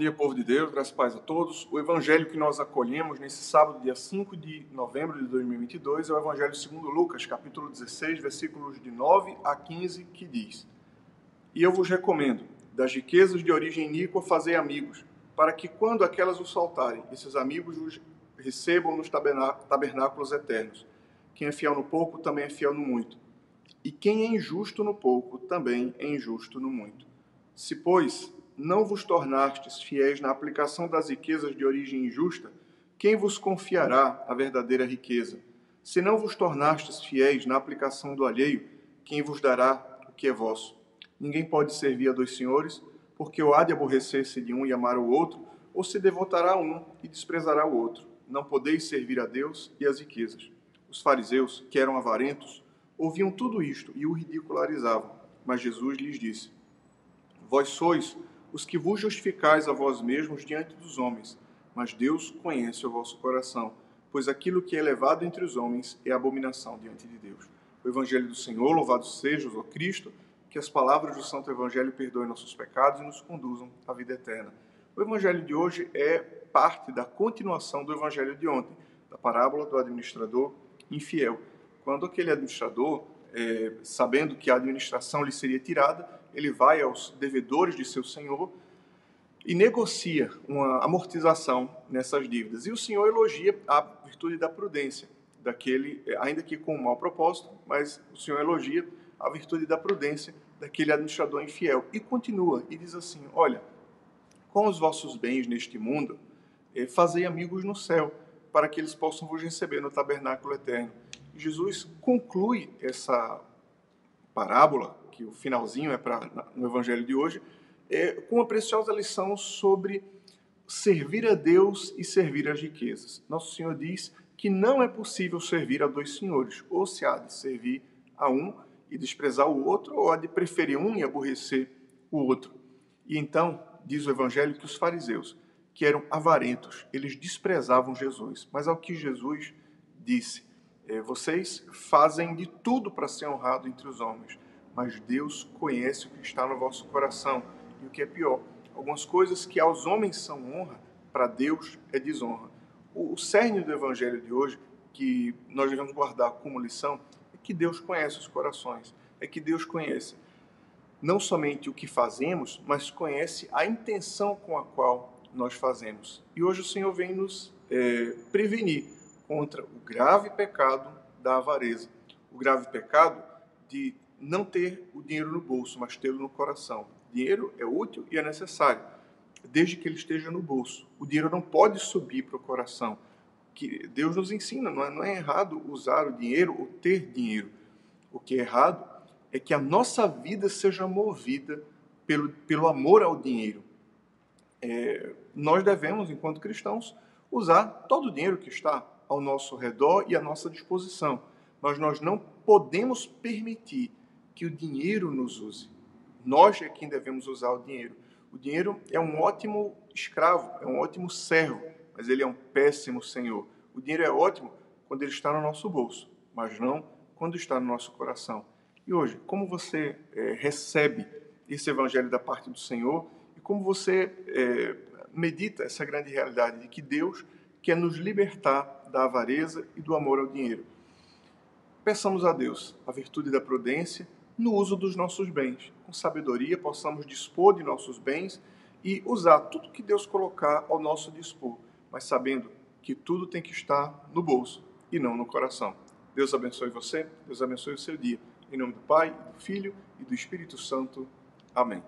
dia, povo de Deus, graças paz a todos. O evangelho que nós acolhemos nesse sábado, dia 5 de novembro de 2022, é o evangelho segundo Lucas, capítulo 16, versículos de 9 a 15, que diz: E eu vos recomendo, das riquezas de origem iníqua, fazer amigos, para que quando aquelas os saltarem, esses amigos os recebam nos tabernáculos eternos. Quem é fiel no pouco também é fiel no muito. E quem é injusto no pouco também é injusto no muito. Se, pois, não vos tornastes fiéis na aplicação das riquezas de origem injusta, quem vos confiará a verdadeira riqueza? Se não vos tornastes fiéis na aplicação do alheio, quem vos dará o que é vosso? Ninguém pode servir a dois senhores, porque ou há de aborrecer-se de um e amar o outro, ou se devotará a um e desprezará o outro. Não podeis servir a Deus e as riquezas. Os fariseus, que eram avarentos, ouviam tudo isto e o ridicularizavam. Mas Jesus lhes disse: Vós sois os que vos justificais a vós mesmos diante dos homens, mas Deus conhece o vosso coração, pois aquilo que é elevado entre os homens é abominação diante de Deus. O Evangelho do Senhor, louvado seja o Cristo, que as palavras do Santo Evangelho perdoem nossos pecados e nos conduzam à vida eterna. O Evangelho de hoje é parte da continuação do Evangelho de ontem, da parábola do administrador infiel. Quando aquele administrador, é, sabendo que a administração lhe seria tirada, ele vai aos devedores de seu senhor e negocia uma amortização nessas dívidas. E o senhor elogia a virtude da prudência daquele, ainda que com um mau propósito, mas o senhor elogia a virtude da prudência daquele administrador infiel e continua e diz assim: Olha, com os vossos bens neste mundo, eh, fazei amigos no céu, para que eles possam vos receber no tabernáculo eterno. Jesus conclui essa parábola que o finalzinho é para no evangelho de hoje, é, com uma preciosa lição sobre servir a Deus e servir as riquezas. Nosso Senhor diz que não é possível servir a dois senhores, ou se há de servir a um e desprezar o outro, ou há de preferir um e aborrecer o outro. E então, diz o Evangelho que os fariseus, que eram avarentos, eles desprezavam Jesus. Mas ao que Jesus disse, é, vocês fazem de tudo para ser honrado entre os homens, mas Deus conhece o que está no vosso coração. E o que é pior, algumas coisas que aos homens são honra, para Deus é desonra. O, o cerne do evangelho de hoje, que nós devemos guardar como lição, é que Deus conhece os corações, é que Deus conhece não somente o que fazemos, mas conhece a intenção com a qual nós fazemos. E hoje o Senhor vem nos é, prevenir contra o grave pecado da avareza, o grave pecado de não ter o dinheiro no bolso, mas tê-lo no coração. Dinheiro é útil e é necessário, desde que ele esteja no bolso. O dinheiro não pode subir para o coração. Que Deus nos ensina, não é, não é errado usar o dinheiro ou ter dinheiro. O que é errado é que a nossa vida seja movida pelo, pelo amor ao dinheiro. É, nós devemos, enquanto cristãos, usar todo o dinheiro que está ao nosso redor e à nossa disposição. Mas nós não podemos permitir que o dinheiro nos use. Nós é quem devemos usar o dinheiro. O dinheiro é um ótimo escravo, é um ótimo servo, mas ele é um péssimo senhor. O dinheiro é ótimo quando ele está no nosso bolso, mas não quando está no nosso coração. E hoje, como você é, recebe esse evangelho da parte do Senhor e como você é, medita essa grande realidade de que Deus quer nos libertar da avareza e do amor ao dinheiro? Peçamos a Deus a virtude da prudência no uso dos nossos bens. Com sabedoria, possamos dispor de nossos bens e usar tudo que Deus colocar ao nosso dispor, mas sabendo que tudo tem que estar no bolso e não no coração. Deus abençoe você, Deus abençoe o seu dia. Em nome do Pai, do Filho e do Espírito Santo. Amém.